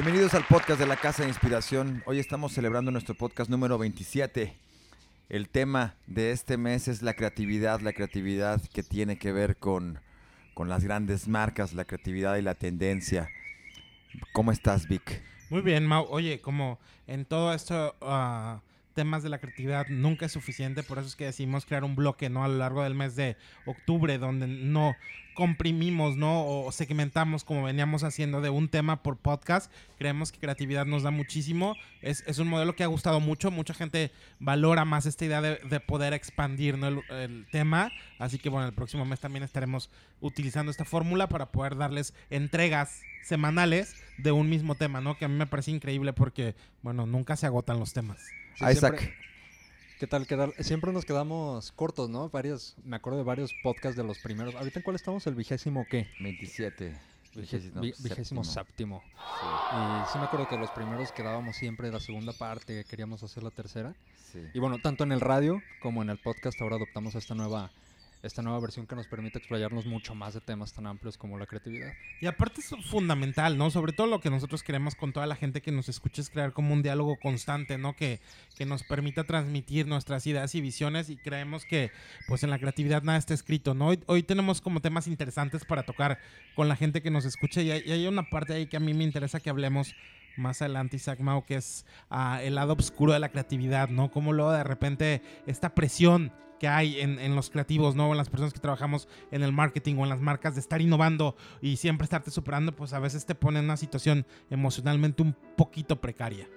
Bienvenidos al podcast de la Casa de Inspiración. Hoy estamos celebrando nuestro podcast número 27. El tema de este mes es la creatividad, la creatividad que tiene que ver con, con las grandes marcas, la creatividad y la tendencia. ¿Cómo estás, Vic? Muy bien, Mau. Oye, como en todo esto, ah, temas de la creatividad nunca es suficiente, por eso es que decidimos crear un bloque, ¿no? A lo largo del mes de octubre, donde no comprimimos, ¿no? O segmentamos como veníamos haciendo de un tema por podcast. Creemos que creatividad nos da muchísimo. Es, es un modelo que ha gustado mucho. Mucha gente valora más esta idea de, de poder expandir ¿no? el, el, tema. Así que bueno, el próximo mes también estaremos utilizando esta fórmula para poder darles entregas semanales de un mismo tema, ¿no? Que a mí me parece increíble porque, bueno, nunca se agotan los temas. Sí, Isaac. Siempre, ¿Qué tal? ¿Qué tal? Siempre nos quedamos cortos, ¿no? Varios, me acuerdo de varios podcasts de los primeros. ¿Ahorita en cuál estamos? ¿El vigésimo qué? 27. Vigésimo, vigésimo séptimo. Sí. Y sí me acuerdo que los primeros quedábamos siempre la segunda parte, queríamos hacer la tercera. Sí. Y bueno, tanto en el radio como en el podcast ahora adoptamos esta nueva esta nueva versión que nos permite explayarnos mucho más de temas tan amplios como la creatividad. Y aparte es fundamental, ¿no? Sobre todo lo que nosotros queremos con toda la gente que nos escuche es crear como un diálogo constante, ¿no? Que, que nos permita transmitir nuestras ideas y visiones y creemos que pues en la creatividad nada está escrito, ¿no? Hoy, hoy tenemos como temas interesantes para tocar con la gente que nos escucha y hay, y hay una parte ahí que a mí me interesa que hablemos más adelante Isaac Mao, que es uh, el lado oscuro de la creatividad, ¿no? Como luego de repente esta presión que hay en, en, los creativos, ¿no? En las personas que trabajamos en el marketing o en las marcas de estar innovando y siempre estarte superando, pues a veces te pone en una situación emocionalmente un poquito precaria.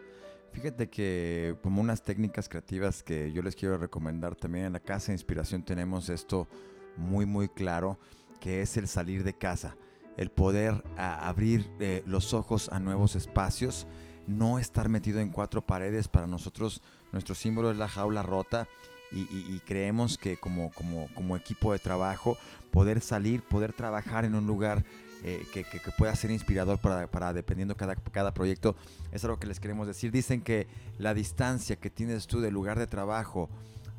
Fíjate que como unas técnicas creativas que yo les quiero recomendar también en la Casa de Inspiración tenemos esto muy muy claro, que es el salir de casa el poder a, abrir eh, los ojos a nuevos espacios, no estar metido en cuatro paredes. Para nosotros, nuestro símbolo es la jaula rota y, y, y creemos que como, como, como, equipo de trabajo, poder salir, poder trabajar en un lugar eh, que, que, que, pueda ser inspirador para, para dependiendo cada, cada proyecto, es algo que les queremos decir. Dicen que la distancia que tienes tú del lugar de trabajo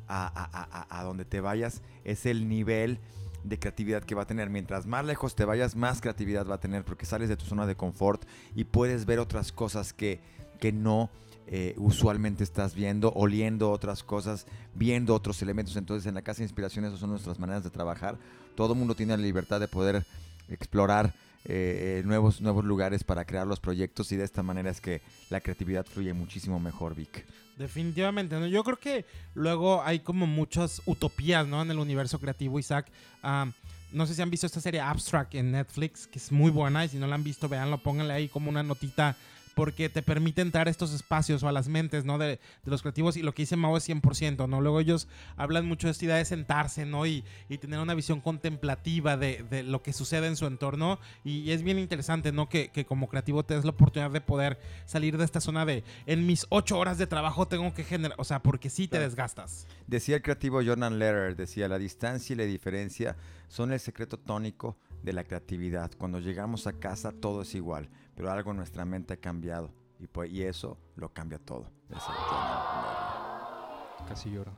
a, a, a, a donde te vayas es el nivel de creatividad que va a tener. Mientras más lejos te vayas, más creatividad va a tener porque sales de tu zona de confort y puedes ver otras cosas que, que no eh, usualmente estás viendo, oliendo otras cosas, viendo otros elementos. Entonces en la Casa de Inspiración esas son nuestras maneras de trabajar. Todo mundo tiene la libertad de poder explorar eh, nuevos, nuevos lugares para crear los proyectos y de esta manera es que la creatividad fluye muchísimo mejor, Vic. Definitivamente, ¿no? Yo creo que luego hay como muchas utopías, ¿no? En el universo creativo, Isaac. No sé si han visto esta serie Abstract en Netflix, que es muy buena y si no la han visto, véanlo, pónganle ahí como una notita porque te permite entrar a estos espacios o a las mentes, ¿no? De, de, los creativos y lo que dice Mao es 100%, ¿no? Luego ellos hablan mucho de esta idea de sentarse, ¿no? Y, y tener una visión contemplativa de, de, lo que sucede en su entorno y, y es bien interesante, ¿no? Que, que, como creativo te des la oportunidad de poder salir de esta zona de, en mis ocho horas de trabajo tengo que generar, o sea, porque sí te desgastas. Decía el creativo Jordan Lehrer, decía, la distancia y la diferencia son el secreto tónico de la creatividad. Cuando llegamos a casa todo es igual pero algo en nuestra mente ha cambiado y, pues, y eso lo cambia todo. Casi lloro.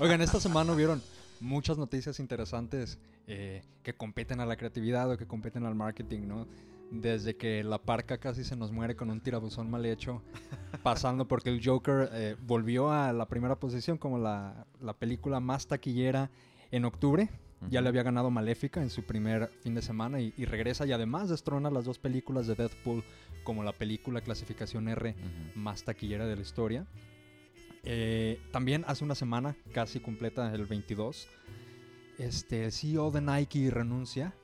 Oigan, esta semana vieron muchas noticias interesantes eh, que competen a la creatividad o que competen al marketing, ¿no? Desde que la parca casi se nos muere con un tirabuzón mal hecho, pasando porque el Joker eh, volvió a la primera posición como la, la película más taquillera en octubre, ya le había ganado Maléfica en su primer fin de semana y, y, regresa y además destrona las dos películas de Deadpool como la película clasificación R uh -huh. más taquillera de la historia. Eh, también hace una semana, casi completa, el 22, este, el CEO de Nike renuncia.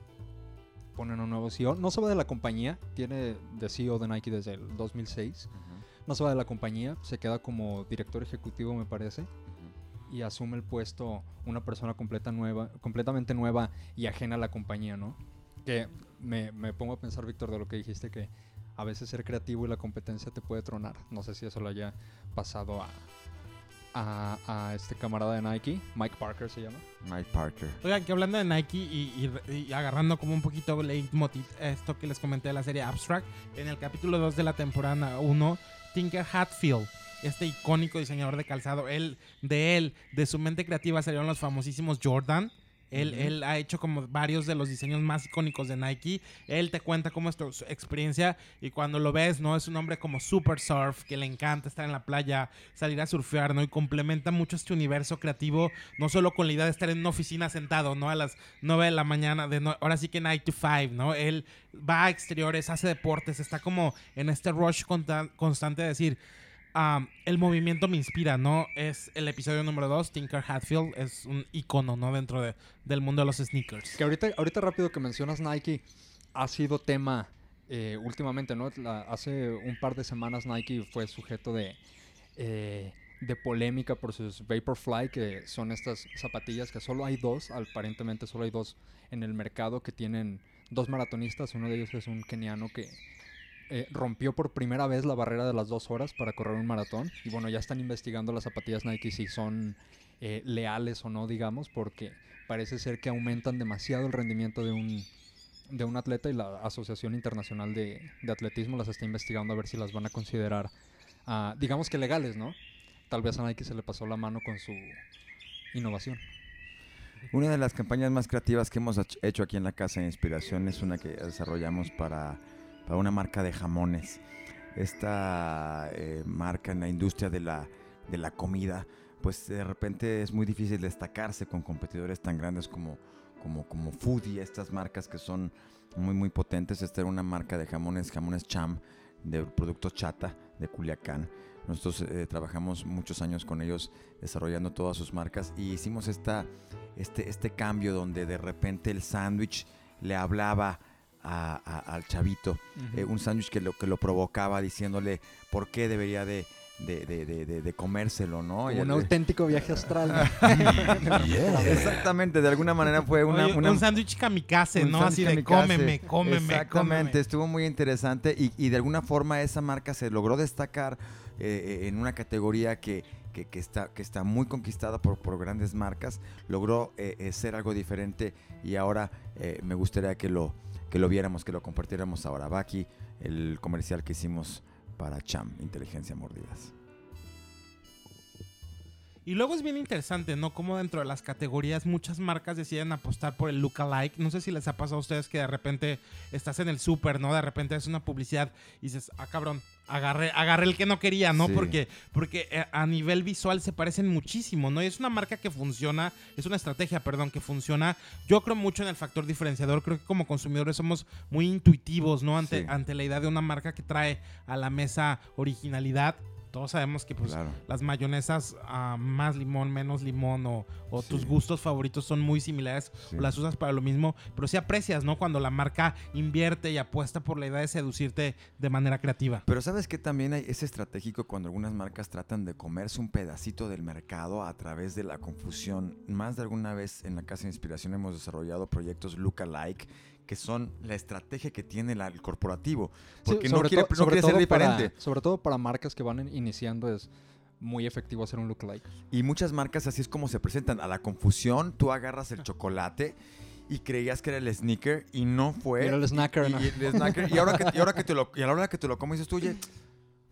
Ponen un nuevo CEO. No se va de la compañía, tiene de CEO de Nike desde el 2006. Uh -huh. No se va de la compañía, se queda como director ejecutivo, me parece y asume el puesto una persona completa nueva, completamente nueva y ajena a la compañía, ¿no? Que me, me pongo a pensar, Víctor, de lo que dijiste, que a veces ser creativo y la competencia te puede tronar. No sé si eso lo haya pasado a, a, a, este camarada de Nike, Mike Parker se llama. Mike Parker. Oigan, que hablando de Nike y, y, y agarrando como un poquito leitmotiv esto que les comenté de la serie Abstract, en el capítulo 2 de la temporada 1, Tinker Hatfield este icónico diseñador de calzado, él, de él, de su mente creativa salieron los famosísimos Jordan, Él, él ha hecho como varios de los diseños más icónicos de Nike. Él te cuenta cómo es tu experiencia y cuando lo ves, ¿no? Es un hombre como super surf, que le encanta estar en la playa, salir a surfear, ¿no? Y complementa mucho este universo creativo, no solo con la idea de estar en una oficina sentado, ¿no? A las 9 de la mañana, de no- ahora sí que 9 to 5, ¿no? Él va a exteriores, hace deportes, está como en este rush constante de decir, ah, el movimiento me inspira, ¿no? Es el episodio número 2, Tinker Hatfield, es un icono, ¿no? Dentro de- del mundo de los sneakers. Que ahorita, ahorita rápido que mencionas Nike, ha sido tema eh, últimamente, ¿no? Hace un par de semanas Nike fue sujeto de, eh, de polémica por sus Vaporfly, que son estas zapatillas que solo hay dos, aparentemente solo hay dos en el mercado que tienen dos maratonistas. Uno de ellos es un keniano que eh, rompió por primera vez la barrera de las dos horas para correr un maratón. Y bueno, ya están investigando las zapatillas Nike si son eh, leales o no, digamos, porque parece ser que aumentan demasiado el rendimiento de un, de un atleta y la Asociación Internacional de, de Atletismo las está investigando a ver si las van a considerar, ah, digamos que legales, ¿no? Tal vez a Nike se le pasó la mano con su innovación. Una de las campañas más creativas que hemos hecho aquí en la Casa de Inspiración es una que desarrollamos para, para una marca de jamones. Esta eh, marca en la industria de la, de la comida, pues de repente es muy difícil destacarse con competidores tan grandes como, como, como Foodie, estas marcas que son muy, muy potentes. Esta era una marca de jamones, jamones Cham, de producto chata de Culiacán. Nosotros eh, trabajamos muchos años con ellos desarrollando todas sus marcas y hicimos esta, este, este cambio donde de repente el sándwich le hablaba a- a- al chavito, eh, un sándwich que lo, que lo provocaba diciéndole por qué debería de, de, de- de- de- de comérselo, ¿no? Y un auténtico viaje astral. Exactamente, de alguna manera fue una... Oye, una- un sándwich kamikaze, un ¿no? Así de kamikaze. cómeme, cómeme, Exactamente, cómeme. estuvo muy interesante y, y de alguna forma esa marca se logró destacar eh, eh, en una categoría que, que- que está, que está muy conquistada por, por grandes marcas, logró eh, ser algo diferente y ahora eh, me gustaría que lo, que lo viéramos, que lo compartiéramos ahora. Va aquí el comercial que hicimos para Cham, Inteligencia Mordidas. Y luego es bien interesante, ¿no? Como dentro de las categorías muchas marcas deciden apostar por el lookalike. No sé si les ha pasado a ustedes que de repente estás en el súper, ¿no? De repente es una publicidad y dices, ah, cabrón, agarré, agarré el que no quería, ¿no? Sí. Porque, porque eh, a nivel visual se parecen muchísimo, ¿no? Y es una marca que funciona, es una estrategia, perdón, que funciona. Yo creo mucho en el factor diferenciador. Creo que como consumidores somos muy intuitivos, ¿no? Ante, Sí. ante la idea de una marca que trae a la mesa originalidad. Todos sabemos que pues Claro. las mayonesas ah, más limón, menos limón o, o Sí. tus gustos favoritos son muy similares Sí. o las usas para lo mismo, pero sí aprecias, ¿no? Cuando la marca invierte y apuesta por la idea de seducirte de manera creativa. Pero sabes que también hay, es estratégico cuando algunas marcas tratan de comerse un pedacito del mercado a través de la confusión. Más de alguna vez en la Casa de Inspiración hemos desarrollado proyectos lookalike que son la estrategia que tiene el corporativo. Porque Sí, no quiere, no quiere ser para- diferente. sobre todo para marcas que van in- iniciando es muy efectivo hacer un lookalike. Y muchas marcas así es como se presentan. A la confusión, tú agarras el chocolate y creías que era el sneaker y no fue. Era el snacker, Y, ¿no? y el snacker, y ahora que, y ahora que te lo, y a la hora que te lo comes dices tú, oye,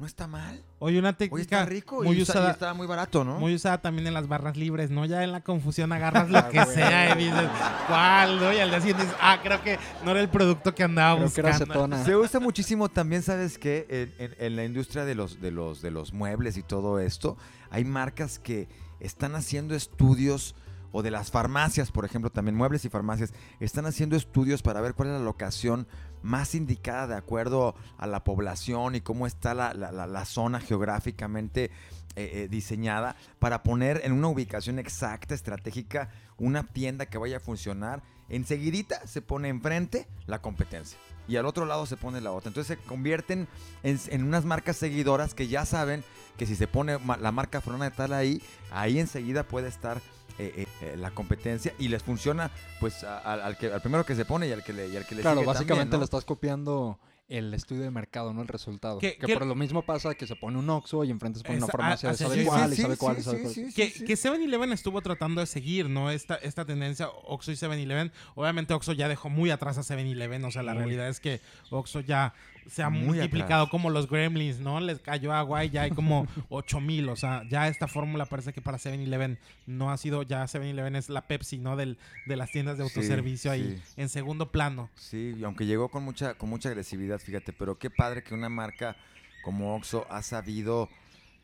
no está mal. Oye, una Oye, técnica está rico muy y, está, y usada, está muy barato, ¿no? muy usada también en las barras libres, ¿no? Ya en la confusión agarras lo que Ah, güey. sea y dices, ¿cuál? ¿no? Y al día siguiente dices, ah, creo que no era el producto que andaba Creo que era buscando. acetona. Se usa muchísimo también, ¿sabes qué? En, en- en la industria de los, de, los, de los muebles y todo esto, hay marcas que están haciendo estudios, o de las farmacias, por ejemplo, también muebles y farmacias, están haciendo estudios para ver cuál es la locación más indicada de acuerdo a la población y cómo está la, la- zona geográficamente eh, eh, diseñada para poner en una ubicación exacta, estratégica, una tienda que vaya a funcionar. Enseguidita se pone enfrente la competencia y al otro lado se pone la otra. Entonces se convierten en, en unas marcas seguidoras que ya saben que si se pone la marca fulana de tal ahí, ahí enseguida puede estar eh, eh, eh, la competencia y les funciona pues a- al, al que, al primero que se pone y al que le, y al que le Claro, sigue básicamente también, ¿no? le estás copiando el estudio de mercado, no el resultado. Que- Que, que- por lo mismo pasa que se pone un Oxxo y enfrente se pone Esa- una farmacia ah, de sabe cuál sí, y sabe cuál y sabe cuál. Que, sí. que 7-Eleven estuvo tratando de seguir, ¿no? Esta, esta tendencia, Oxxo y 7-Eleven. Obviamente Oxxo ya dejó muy atrás a 7-Eleven, o sea, la realidad es que Oxxo ya se ha Muy multiplicado atrás. como los gremlins, ¿no? Les cayó agua y ya hay como 8000, o sea, ya esta fórmula parece que para 7-Eleven no ha sido, ya 7-Eleven es la Pepsi, ¿no? Del, de las tiendas de Sí, autoservicio ahí sí. en segundo plano. Sí, y aunque llegó con mucha, con mucha agresividad, fíjate, pero qué padre que una marca como Oxxo ha sabido,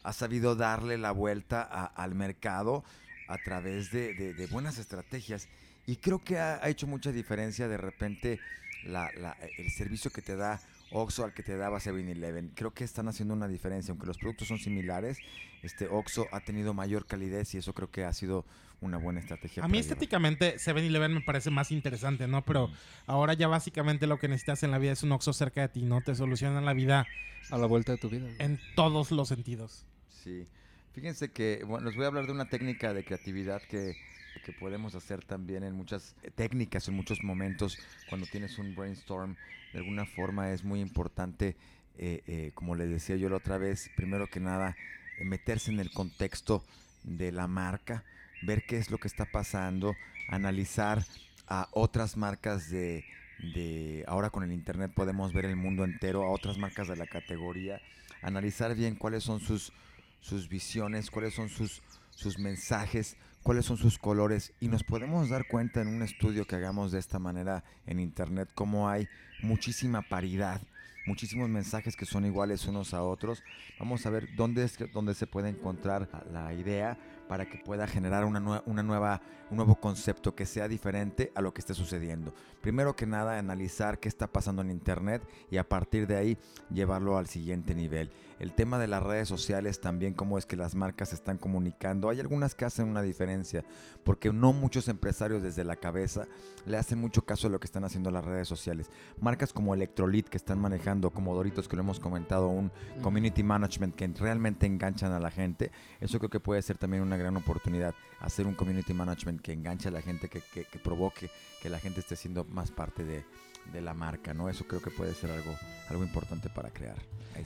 ha sabido darle la vuelta a- al mercado a través de, de- de buenas estrategias. Y creo que ha, ha hecho mucha diferencia de repente la- la- el servicio que te da Oxxo al que te daba 7-Eleven. Creo que están haciendo una diferencia, aunque los productos son similares. Este Oxxo ha tenido mayor calidez y eso creo que ha sido una buena estrategia. A mí estéticamente 7-Eleven me parece más interesante, ¿no? Pero ahora ya básicamente lo que necesitas en la vida es un Oxxo cerca de ti, ¿no? Te solucionan la vida A la vuelta de tu vida. en todos los sentidos. Sí. Fíjense que, bueno, les voy a hablar de una técnica de creatividad que, que podemos hacer también en muchas eh, técnicas, en muchos momentos, cuando tienes un brainstorm. De alguna forma es muy importante, eh, eh, como les decía yo la otra vez, primero que nada, meterse en el contexto de la marca, ver qué es lo que está pasando, analizar a otras marcas de, de ahora con el internet podemos ver el mundo entero, a otras marcas de la categoría, analizar bien cuáles son sus, sus visiones, cuáles son sus, sus mensajes, cuáles son sus colores y nos podemos dar cuenta en un estudio que hagamos de esta manera en internet cómo hay muchísima paridad, muchísimos mensajes que son iguales unos a otros. Vamos a ver dónde es que- dónde se puede encontrar la idea para que pueda generar una, nue- una nueva, un nuevo concepto que sea diferente a lo que esté sucediendo. Primero que nada, analizar qué está pasando en Internet y a partir de ahí llevarlo al siguiente nivel. El tema de las redes sociales también, cómo es que las marcas se están comunicando. Hay algunas que hacen una diferencia, porque no muchos empresarios desde la cabeza le hacen mucho caso a lo que están haciendo las redes sociales. Marcas como Electrolit que están manejando, como Doritos que lo hemos comentado, un community management que realmente enganchan a la gente. Eso creo que puede ser también una gran oportunidad, hacer un community management que enganche a la gente, que, que- que provoque que la gente esté siendo más parte de, de la marca, ¿no? Eso creo que puede ser algo, algo importante para crear.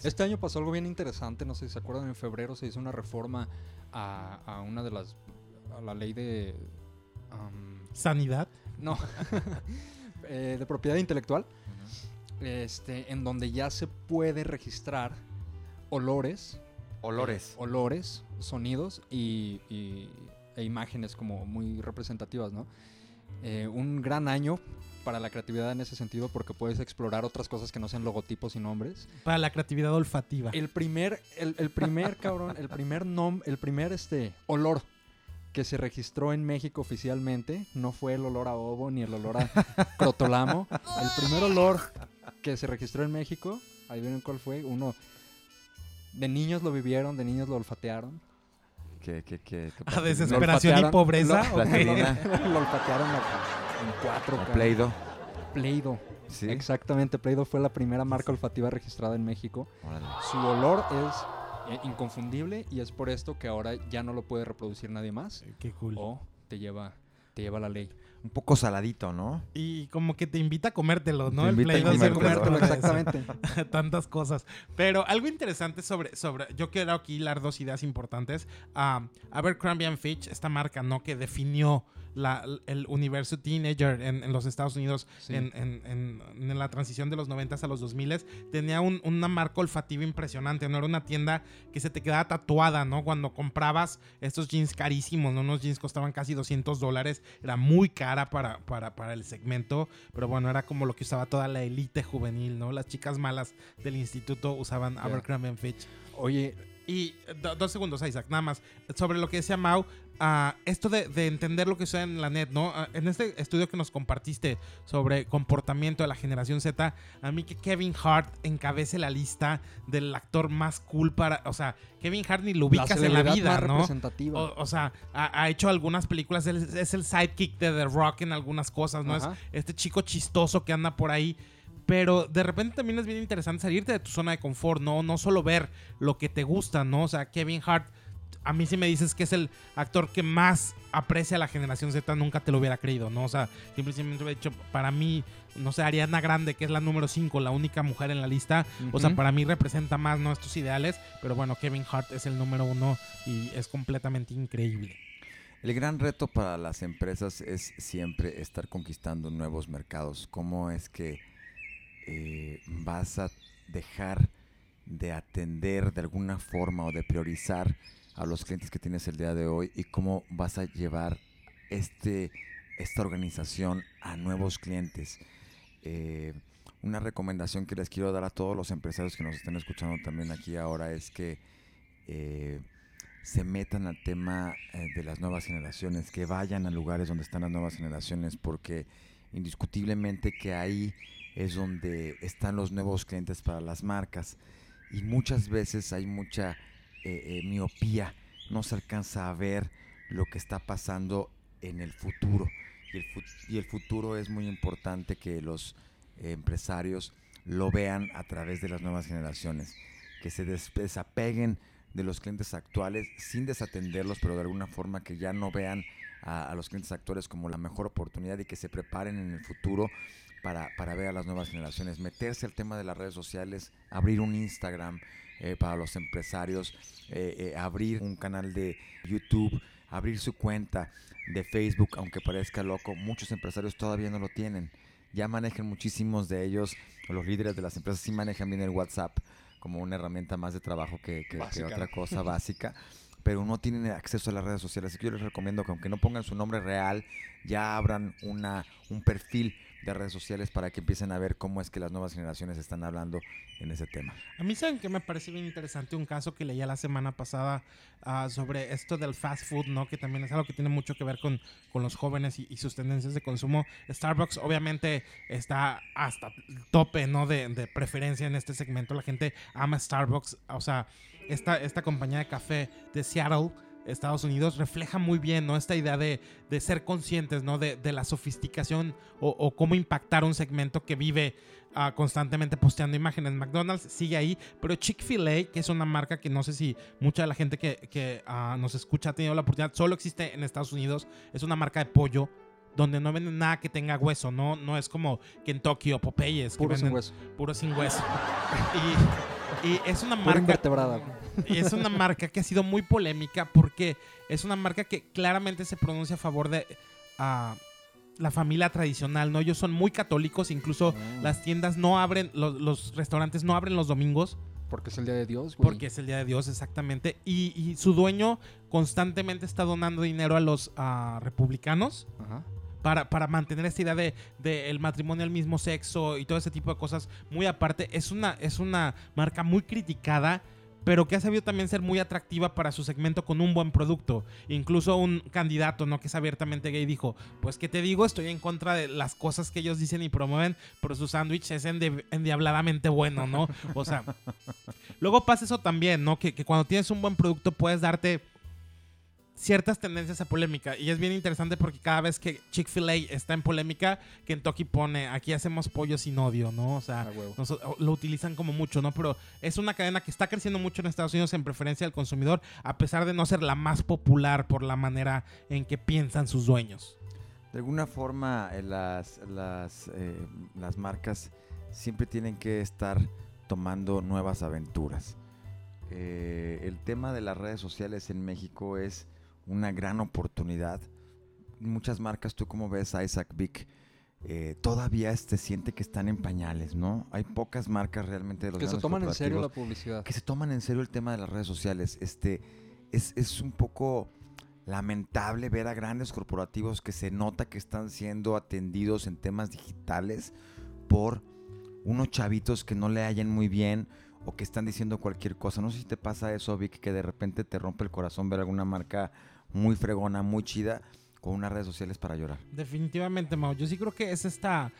Este año pasó algo bien interesante, no sé si se acuerdan, en febrero se hizo una reforma a, a una de las, a la ley de... Sanidad. no, eh, de propiedad intelectual, este, en donde ya se puede registrar olores, Olores. eh, olores, sonidos y, y- e imágenes como muy representativas, ¿no? Eh, un gran año para la creatividad en ese sentido porque puedes explorar otras cosas que no sean logotipos y nombres. Para la creatividad olfativa. El primer, el, el primer cabrón, el primer nom, el primer este olor que se registró en México oficialmente no fue el olor a ovo ni el olor a crotolamo. El primer olor que se registró en México, ahí vieron cuál fue, uno de niños lo vivieron, de niños lo olfatearon. Que, que, que, que A parte- desesperación y pobreza. lo- ¿o qué? Plastilina. lo olfatearon a- en cuatro. o cabrón. Play-Doh. Play-Doh. Sí. Exactamente, Play-Doh fue la primera marca olfativa registrada en México. Órale. Su olor es eh, inconfundible y es por esto que ahora ya no lo puede reproducir nadie más Qué cool. o te lleva, te lleva la ley. Un poco saladito, ¿no? Y como que te invita a comértelo, ¿no? Te El a Play-Doh siempre es comértelo, exactamente. tantas cosas. Pero algo interesante sobre, sobre yo quiero aquí dar dos ideas importantes. Ah, Abercrombie and Fitch, esta marca, ¿no? Que definió la- el universo teenager en, en los Estados Unidos Sí. en, en- en- la transición de los 90 a los 2000 tenía un- una marca olfativa impresionante, ¿no? Era una tienda que se te quedaba tatuada, ¿no? Cuando comprabas estos jeans carísimos, ¿no? Unos jeans costaban casi 200 dólares, era muy cara para, para, para el segmento, pero bueno, era como lo que usaba toda la élite juvenil, ¿no? Las chicas malas del instituto usaban Abercrombie Fitch. Oye, Y do- dos segundos, Isaac, nada más. Sobre lo que decía Mau, ah, esto de, de entender lo que sucede en la net, ¿no? Ah, en este estudio que nos compartiste sobre comportamiento de la generación Z, a mí que Kevin Hart encabece la lista del actor más cool para. O sea, Kevin Hart ni lo ubicas en la vida, más ¿no? representativa. O, o sea, ha, ha hecho algunas películas, es, es el sidekick de The Rock en algunas cosas, ¿no? Es este chico chistoso que anda por ahí. Pero de repente también es bien interesante salirte de tu zona de confort, ¿no? No solo ver lo que te gusta, ¿no? O sea, Kevin Hart, a mí sí me dices que es el actor que más aprecia a la generación Z, nunca te lo hubiera creído, ¿no? O sea, simplemente hubiera dicho, para mí, no sé, Ariana Grande, que es la número 5, la única mujer en la lista, o sea, para mí representa más, ¿no? Estos ideales, pero bueno, Kevin Hart es el número uno y es completamente increíble. El gran reto para las empresas es siempre estar conquistando nuevos mercados. ¿Cómo es que eh, vas a dejar de atender de alguna forma o de priorizar a los clientes que tienes el día de hoy y cómo vas a llevar este, esta organización a nuevos clientes. Eh, una recomendación que les quiero dar a todos los empresarios que nos estén escuchando también aquí ahora es que eh, se metan al tema de las nuevas generaciones, que vayan a lugares donde están las nuevas generaciones, porque indiscutiblemente que ahí es donde están los nuevos clientes para las marcas. Y muchas veces hay mucha eh, eh, miopía, no se alcanza a ver lo que está pasando en el futuro. Y el, futuro es muy importante que los empresarios lo vean a través de las nuevas generaciones, que se desapeguen de los clientes actuales sin desatenderlos, pero de alguna forma que ya no vean a, los clientes actuales como la mejor oportunidad y que se preparen en el futuro para, para, ver a las nuevas generaciones, meterse al tema de las redes sociales, abrir un Instagram eh, para los empresarios, eh, eh, abrir un canal de YouTube, abrir su cuenta de Facebook, aunque parezca loco, muchos empresarios todavía no lo tienen. Ya manejan muchísimos de ellos, los líderes de las empresas sí manejan bien el WhatsApp como una herramienta más de trabajo que, que, que otra cosa básica pero no tienen acceso a las redes sociales. Así que yo les recomiendo que aunque no pongan su nombre real, ya abran una, un perfil de redes sociales para que empiecen a ver cómo es que las nuevas generaciones están hablando en ese tema. A mí saben que me parece bien interesante un caso que leía la semana pasada uh, sobre esto del fast food, ¿no? Que también es algo que tiene mucho que ver con, con los jóvenes y, y, sus tendencias de consumo. Starbucks obviamente está hasta el tope, ¿no? De, de, preferencia en este segmento. La gente ama Starbucks. O sea, esta, esta compañía de café de Seattle Estados Unidos refleja muy bien, ¿no? Esta idea de, de ser conscientes, ¿no? De, de la sofisticación o, o, cómo impactar un segmento que vive uh, constantemente posteando imágenes. McDonald's sigue ahí, pero Chick-fil-A, que es una marca que no sé si mucha de la gente que, que uh, nos escucha ha tenido la oportunidad, solo existe en Estados Unidos, es una marca de pollo donde no venden nada que tenga hueso, no, no es como Kentucky o Popeyes. Puro que sin hueso. Puro sin hueso. y, y, es una marca... Y es una marca que ha sido muy polémica porque es una marca que claramente se pronuncia a favor de uh, la familia tradicional, ¿no? Ellos son muy católicos, incluso Mm. las tiendas no abren, los, los restaurantes no abren los domingos. Porque es el día de Dios, güey. Porque es el día de Dios, exactamente. Y, y su dueño constantemente está donando dinero a los uh, republicanos. Ajá. Para, para, mantener esta idea de, de, el matrimonio al mismo sexo y todo ese tipo de cosas muy aparte. Es una, es una marca muy criticada, pero que ha sabido también ser muy atractiva para su segmento con un buen producto. Incluso un candidato, ¿no? Que es abiertamente gay, dijo, pues qué te digo, estoy en contra de las cosas que ellos dicen y promueven, pero su sándwich es endi endiabladamente bueno, ¿no? O sea, luego pasa eso también, ¿no? Que, que cuando tienes un buen producto puedes darte ciertas tendencias a polémica. Y es bien interesante porque cada vez que Chick-fil-A está en polémica, Kentucky pone, aquí hacemos pollo sin odio, ¿no? O sea, Ah, lo utilizan como mucho, ¿no? Pero es una cadena que está creciendo mucho en Estados Unidos en preferencia del consumidor, a pesar de no ser la más popular por la manera en que piensan sus dueños. De alguna forma, eh, las, las, eh, las marcas siempre tienen que estar tomando nuevas aventuras. Eh, el tema de las redes sociales en México es una gran oportunidad. Muchas marcas, tú como ves Isaac Vick, eh, todavía este siente que están en pañales, ¿no? Hay pocas marcas realmente de los Que se toman en serio la publicidad. que se toman en serio el tema de las redes sociales. Este es, es un poco lamentable ver a grandes corporativos que se nota que están siendo atendidos en temas digitales por unos chavitos que no le hallan muy bien o que están diciendo cualquier cosa. No sé si te pasa eso, Vic, que de repente te rompe el corazón ver alguna marca muy fregona, muy chida, con unas redes sociales para llorar. Definitivamente, Mau. Yo sí creo que es esta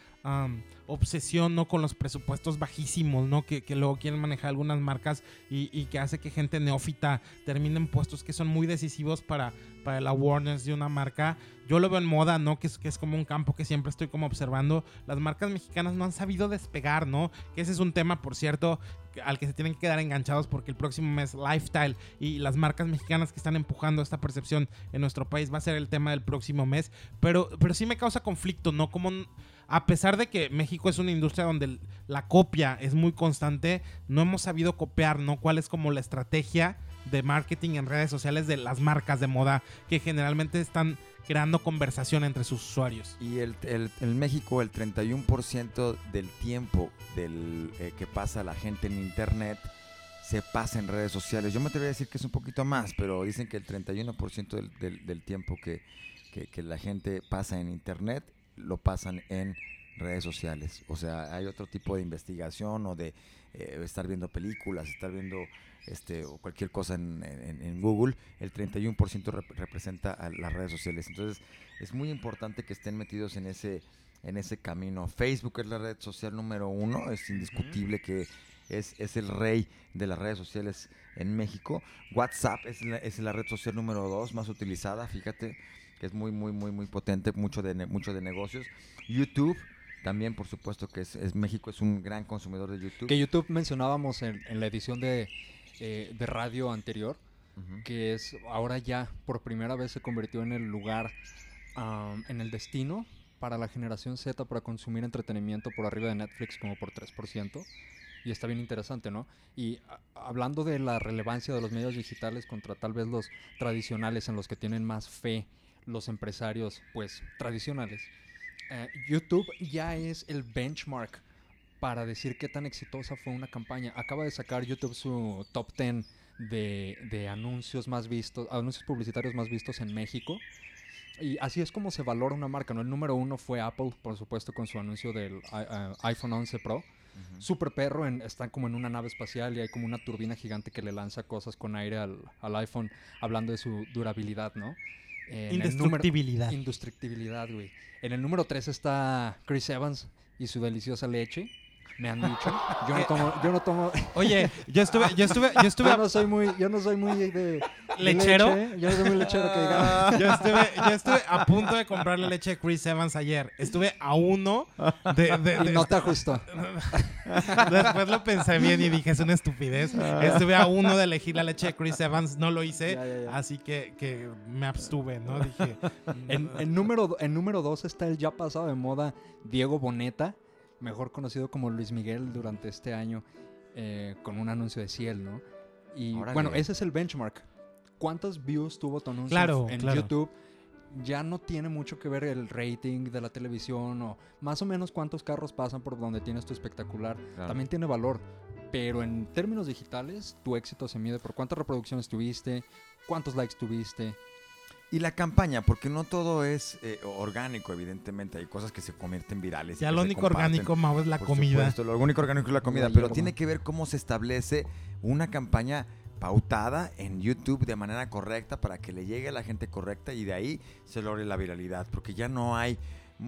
obsesión, ¿no? Con los presupuestos bajísimos, ¿no? Que, que luego quieren manejar algunas marcas y, y, que hace que gente neófita termine en puestos que son muy decisivos para, para el awareness de una marca. Yo lo veo en moda, ¿no? Que es, que es como un campo que siempre estoy como observando. Las marcas mexicanas no han sabido despegar, ¿no? Que ese es un tema, por cierto, al que se tienen que quedar enganchados porque el próximo mes Lifestyle y las marcas mexicanas que están empujando esta percepción en nuestro país va a ser el tema del próximo mes. Pero, pero sí me causa conflicto, ¿no? Como a pesar de que México es una industria donde la copia es muy constante, no hemos sabido copiar, ¿no? ¿Cuál es como la estrategia de marketing en redes sociales de las marcas de moda que generalmente están creando conversación entre sus usuarios. Y el, el- en México el 31% del tiempo del, eh, que pasa la gente en internet se pasa en redes sociales. Yo me atrevería a decir que es un poquito más, pero dicen que el 31% del, del- del tiempo que, que- que la gente pasa en internet lo pasan en redes sociales. O sea, hay otro tipo de investigación o de eh, estar viendo películas, estar viendo este, o cualquier cosa en, en- en Google, el 31% rep- representa a las redes sociales. Entonces, es muy importante que estén metidos en ese, en ese camino. Facebook es la red social número uno, es indiscutible que es, es el rey de las redes sociales en México. WhatsApp es la, es la red social número dos más utilizada, fíjate que es muy, muy, muy, muy potente, mucho de, mucho de negocios. YouTube, también por supuesto que es, es- México es un gran consumidor de YouTube. Que YouTube mencionábamos en, en la edición de, eh, de radio anterior, Ujú. que es ahora ya por primera vez se convirtió en el lugar, am, en el destino para la generación Z para consumir entretenimiento por arriba de Netflix como por 3%. Y está bien interesante, ¿no? Y hablando de la relevancia de los medios digitales contra tal vez los tradicionales en los que tienen más fe los empresarios, pues, tradicionales. eh, YouTube ya es el benchmark para decir qué tan exitosa fue una campaña. Acaba de sacar YouTube su top 10 de, anuncios más vistos, anuncios publicitarios más vistos en México. Y así es como se valora una marca, ¿no? El número uno fue Apple, por supuesto, con su anuncio del eh, iPhone 11 Pro. Super perro, en- están como en una nave espacial y hay como una turbina gigante que le lanza cosas con aire al, al iPhone, hablando de su durabilidad, ¿no? En el número- Indestructibilidad. Indestructibilidad, güey. En el número 3 está Chris Evans y su deliciosa leche. Me han dicho. Yo no tomo, yo no tomo. Oye, yo estuve, yo estuve, yo estuve, Yo no soy muy, yo no soy muy de, de ¿Lechero? leche, Yo no soy muy lechero que digamos. yo estuve, yo estuve a punto de comprarle leche a Chris Evans ayer. Estuve a uno de, de- Y de- no te ajustó. Después lo pensé bien y dije, es una estupidez. Estuve a uno de elegir la leche de Chris Evans, no lo hice, Ya, ya, ya. así que, que me abstuve, ¿no? Dije, En, en número, en número 2 está el ya pasado de moda Diego Boneta, mejor conocido como Luis Miguel durante este año, eh, con un anuncio de Ciel, ¿no? Y Órale. bueno, ese es el benchmark. ¿Cuántas views tuvo tu anuncio Claro, en claro. YouTube? Ya no tiene mucho que ver el rating de la televisión o más o menos cuántos carros pasan por donde tienes tu espectacular. Claro. También tiene valor. Pero en términos digitales, tu éxito se mide por cuántas reproducciones tuviste, cuántos likes tuviste. Y la campaña, porque no todo es eh, orgánico, evidentemente. Hay cosas que se convierten virales. ya lo único orgánico, Mau, es la Por comida. supuesto, lo único orgánico es la comida, pero tiene que ver cómo se establece una campaña pautada en YouTube de manera correcta para que le llegue a la gente correcta y de ahí se logre la viralidad, porque ya no hay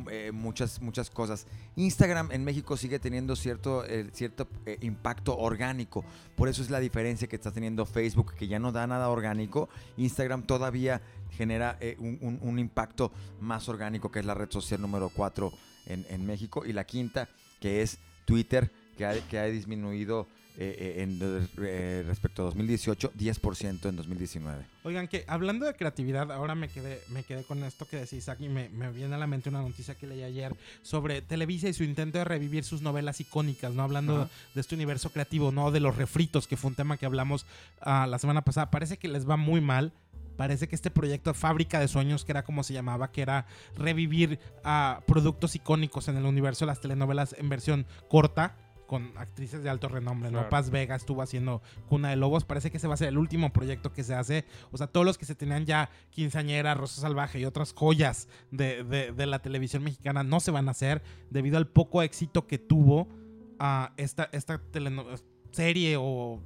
eh, muchas muchas cosas. Instagram en México sigue teniendo cierto eh, cierto eh, impacto orgánico, por eso es la diferencia que está teniendo Facebook, que ya no da nada orgánico. Instagram todavía genera un impacto más orgánico, que es la red social número 4 en, en México. Y la quinta, que es Twitter, que ha, que ha disminuido eh, eh, en, eh, respecto a 2018, 10% en 2019. Oigan, que hablando de creatividad, ahora me quedé, me quedé con esto que decís aquí. Me, me viene a la mente una noticia que leí ayer sobre Televisa y su intento de revivir sus novelas icónicas, ¿no? Hablando de este universo creativo, ¿no? De los refritos, que fue un tema que hablamos ah, la semana pasada. Parece que les va muy mal. Parece que este proyecto Fábrica de Sueños, que era como se llamaba, que era revivir a productos icónicos en el universo de las telenovelas en versión corta, con actrices de alto renombre, ¿no? Paz Vega estuvo haciendo Cuna de Lobos. Parece que ese va a ser el último proyecto que se hace. O sea, todos los que se tenían ya Quinceañera, Rosa Salvaje y otras joyas de, de- de la televisión mexicana no se van a hacer debido al poco éxito que tuvo esta, esta serie o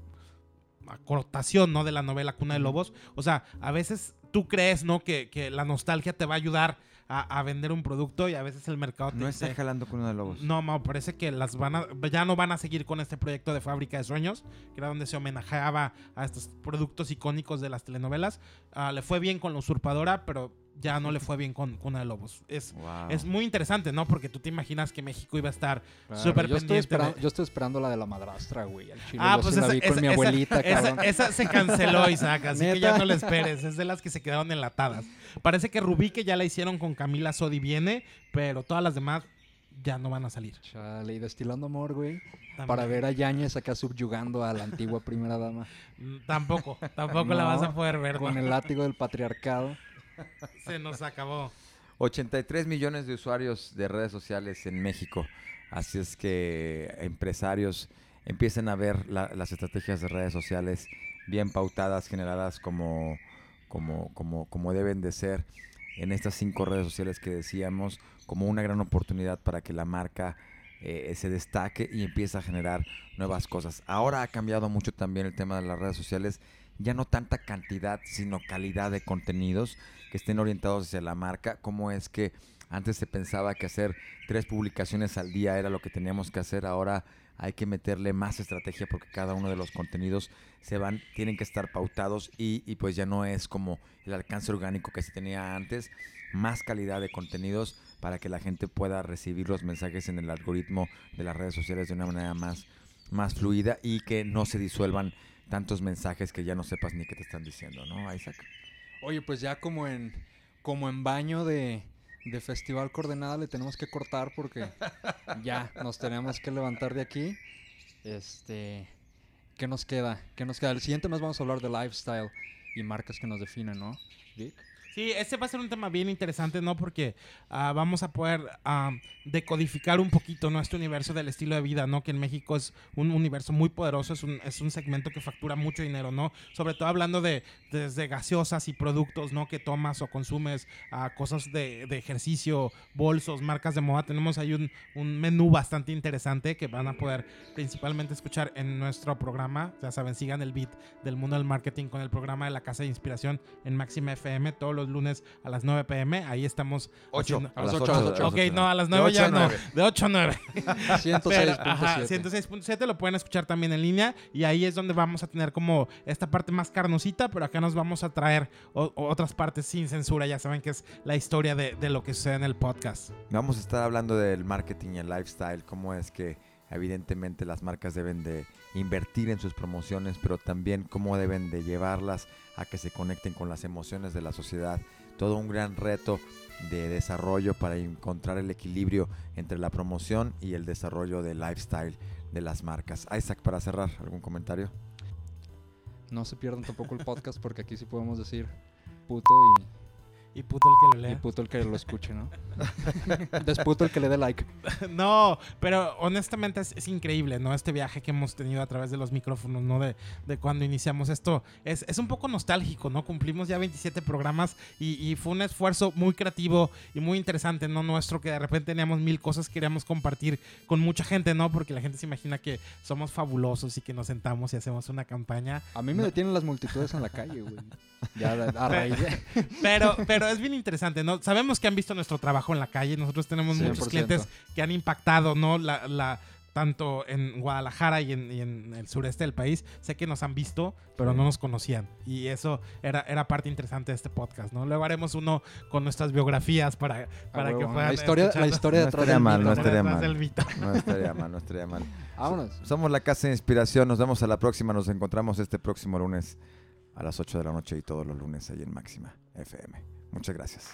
acortación, ¿no? De la novela Cuna de Lobos. O sea, a veces tú crees, ¿no? Que, que la nostalgia te va a ayudar a, a vender un producto y a veces el mercado te No está jalando con uno de lobos. No, Mau, parece que las van a, ya no van a seguir con este proyecto de Fábrica de Sueños, que era donde se homenajeaba a estos productos icónicos de las telenovelas. Ah, le fue bien con La Usurpadora, pero ya no le fue bien con Cuna de Lobos. Es, Wow. es muy interesante, ¿no? Porque tú te imaginas que México iba a estar Claro, súper yo, estoy pendiente. esperando, de- yo estoy esperando la de la madrastra, güey. al chile. Ah, Yo pues sí la esa, vi con esa- mi abuelita, esa- cabrón. esa se canceló, Isaac, así que ya no la esperes. Es de las que se quedaron enlatadas. Parece que Rubí, que ya la hicieron con Camila Sodi, viene, pero todas las demás ya no van a salir. Chale, y destilando amor, güey. También. Para ver a Yañez acá subyugando a la antigua primera dama. Mm, Tampoco, tampoco la vas a poder ver. Con ¿no? el látigo del patriarcado. Se nos acabó. 83 millones de usuarios de redes sociales en México. Así es que empresarios empiecen a ver la- las estrategias de redes sociales bien pautadas, generadas como, como, como, como deben de ser en estas cinco redes sociales que decíamos, como una gran oportunidad para que la marca eh, se destaque y empiece a generar nuevas cosas. Ahora ha cambiado mucho también el tema de las redes sociales, ya no tanta cantidad, sino calidad de contenidos que estén orientados hacia la marca, como es que antes se pensaba que hacer tres publicaciones al día era lo que teníamos que hacer, ahora hay que meterle más estrategia porque cada uno de los contenidos se van, tienen que estar pautados y, y pues ya no es como el alcance orgánico que se tenía antes, más calidad de contenidos para que la gente pueda recibir los mensajes en el algoritmo de las redes sociales de una manera más, más fluida y que no se disuelvan tantos mensajes que ya no sepas ni qué te están diciendo, ¿no, Isaac? Oye, pues ya como en, como en baño de, de Festival Coordenada le tenemos que cortar porque ya nos tenemos que levantar de aquí. Este, ¿qué nos queda? ¿Qué nos queda? El siguiente mes vamos a hablar de lifestyle y marcas que nos definen, ¿no? Vic? Sí, este va a ser un tema bien interesante, ¿no? Porque ah, vamos a poder ah, decodificar un poquito ¿no? este universo del estilo de vida, ¿no? Que en México es un universo muy poderoso, es un, es un segmento que factura mucho dinero, ¿no? Sobre todo hablando de desde gaseosas y productos, ¿no? Que tomas o consumes, a cosas de, de ejercicio, bolsos, marcas de moda. Tenemos ahí un, un menú bastante interesante que van a poder principalmente escuchar en nuestro programa. Ya saben, sigan el beat del mundo del marketing con el programa de la Casa de Inspiración en Máxima FM todos los lunes a las 9 pm. Ahí estamos. Ocho, haciendo- a las ocho, a las ocho. Ok, no, a las De 9 ya no. De 8 a 9. Pero, ajá, 106.7. 106.7 lo pueden escuchar también en línea y ahí es donde vamos a tener como esta parte más carnosita, pero acá nos vamos a traer o otras partes sin censura. Ya saben que es la historia de, de lo que sucede en el podcast. Vamos a estar hablando del marketing y el lifestyle, cómo es que evidentemente las marcas deben de invertir en sus promociones, pero también cómo deben de llevarlas a que se conecten con las emociones de la sociedad. Todo un gran reto de desarrollo para encontrar el equilibrio entre la promoción y el desarrollo del lifestyle de las marcas. Isaac, para cerrar, ¿algún comentario? No se pierdan tampoco el podcast porque aquí sí podemos decir puto y, Y puto el que lo y lea. puto el que lo escuche, ¿no? Desputo el que le dé like. No, pero honestamente es, es increíble, ¿no? Este viaje que hemos tenido a través de los micrófonos, ¿no? De, de cuando iniciamos esto. Es, es un poco nostálgico, ¿no? Cumplimos ya 27 programas y, y fue un esfuerzo muy creativo y muy interesante, ¿no? Nuestro, que de repente teníamos mil cosas que queríamos compartir con mucha gente, ¿no? Porque la gente se imagina que somos fabulosos y que nos sentamos y hacemos una campaña. A mí me detienen las multitudes en la calle, güey. Ya a a raíz de... Pero, pero es bien interesante, ¿no? Sabemos que han visto nuestro trabajo en la calle. Nosotros tenemos muchos 100%. clientes que han impactado, ¿no? La, la- tanto en Guadalajara y en, y en el sureste del país. Sé que nos han visto, pero no nos conocían. Y eso era, era parte interesante de este podcast, ¿no? Luego haremos uno con nuestras biografías para, para que huevo, puedan la historia, la escucharnos historia No detrás estaría del mal, no estaría mal. No estaría mal, no estaría mal. Vámonos. Somos la Casa de Inspiración. Nos vemos a la próxima. Nos encontramos este próximo lunes a las 8 de la noche y todos los lunes ahí en Máxima FM. Muchas gracias.